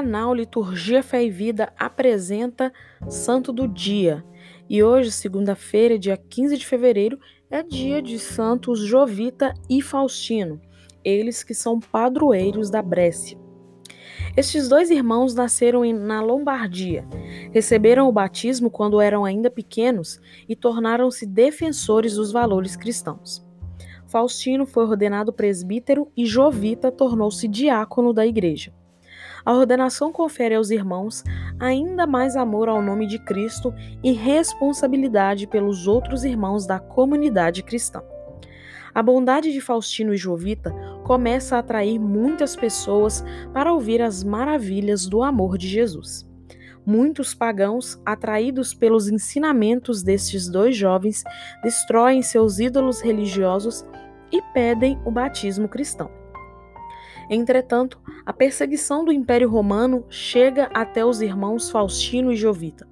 canal Liturgia Fé e Vida apresenta Santo do Dia. E hoje, segunda-feira, dia 15 de fevereiro, é dia de Santos Jovita e Faustino, eles que são padroeiros da Brécia. Estes dois irmãos nasceram na Lombardia, receberam o batismo quando eram ainda pequenos e tornaram-se defensores dos valores cristãos. Faustino foi ordenado presbítero e Jovita tornou-se diácono da igreja. A ordenação confere aos irmãos ainda mais amor ao nome de Cristo e responsabilidade pelos outros irmãos da comunidade cristã. A bondade de Faustino e Jovita começa a atrair muitas pessoas para ouvir as maravilhas do amor de Jesus. Muitos pagãos, atraídos pelos ensinamentos destes dois jovens, destroem seus ídolos religiosos e pedem o batismo cristão. Entretanto, a perseguição do Império Romano chega até os irmãos Faustino e Jovita.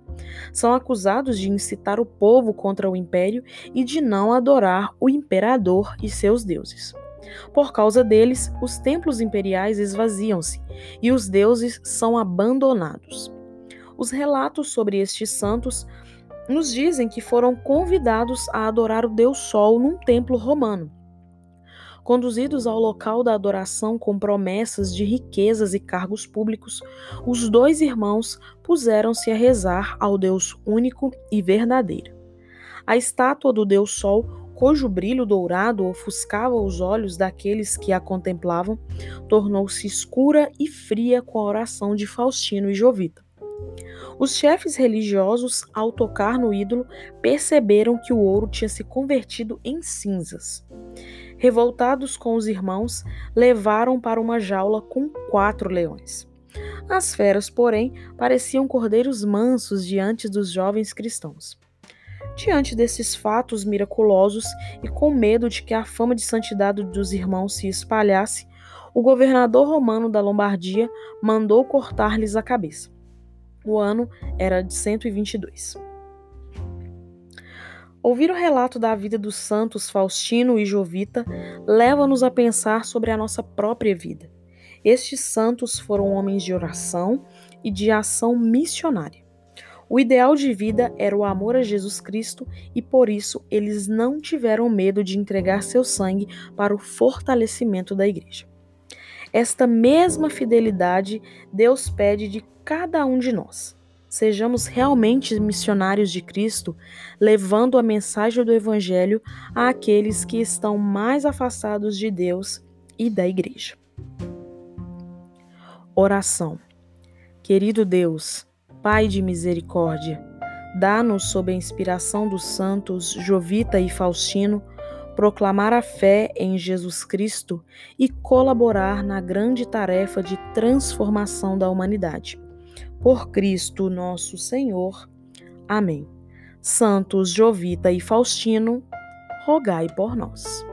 São acusados de incitar o povo contra o império e de não adorar o imperador e seus deuses. Por causa deles, os templos imperiais esvaziam-se e os deuses são abandonados. Os relatos sobre estes santos nos dizem que foram convidados a adorar o deus Sol num templo romano. Conduzidos ao local da adoração com promessas de riquezas e cargos públicos, os dois irmãos puseram-se a rezar ao Deus único e verdadeiro. A estátua do Deus Sol, cujo brilho dourado ofuscava os olhos daqueles que a contemplavam, tornou-se escura e fria com a oração de Faustino e Jovita. Os chefes religiosos, ao tocar no ídolo, perceberam que o ouro tinha se convertido em cinzas revoltados com os irmãos, levaram para uma jaula com quatro leões. As feras, porém, pareciam cordeiros mansos diante dos jovens cristãos. Diante desses fatos miraculosos e com medo de que a fama de santidade dos irmãos se espalhasse, o governador romano da Lombardia mandou cortar-lhes a cabeça. O ano era de 122. Ouvir o relato da vida dos santos Faustino e Jovita leva-nos a pensar sobre a nossa própria vida. Estes santos foram homens de oração e de ação missionária. O ideal de vida era o amor a Jesus Cristo e por isso eles não tiveram medo de entregar seu sangue para o fortalecimento da igreja. Esta mesma fidelidade Deus pede de cada um de nós. Sejamos realmente missionários de Cristo, levando a mensagem do Evangelho àqueles que estão mais afastados de Deus e da Igreja. Oração. Querido Deus, Pai de misericórdia, dá-nos, sob a inspiração dos santos Jovita e Faustino, proclamar a fé em Jesus Cristo e colaborar na grande tarefa de transformação da humanidade por Cristo nosso Senhor. Amém. Santos Jovita e Faustino, rogai por nós.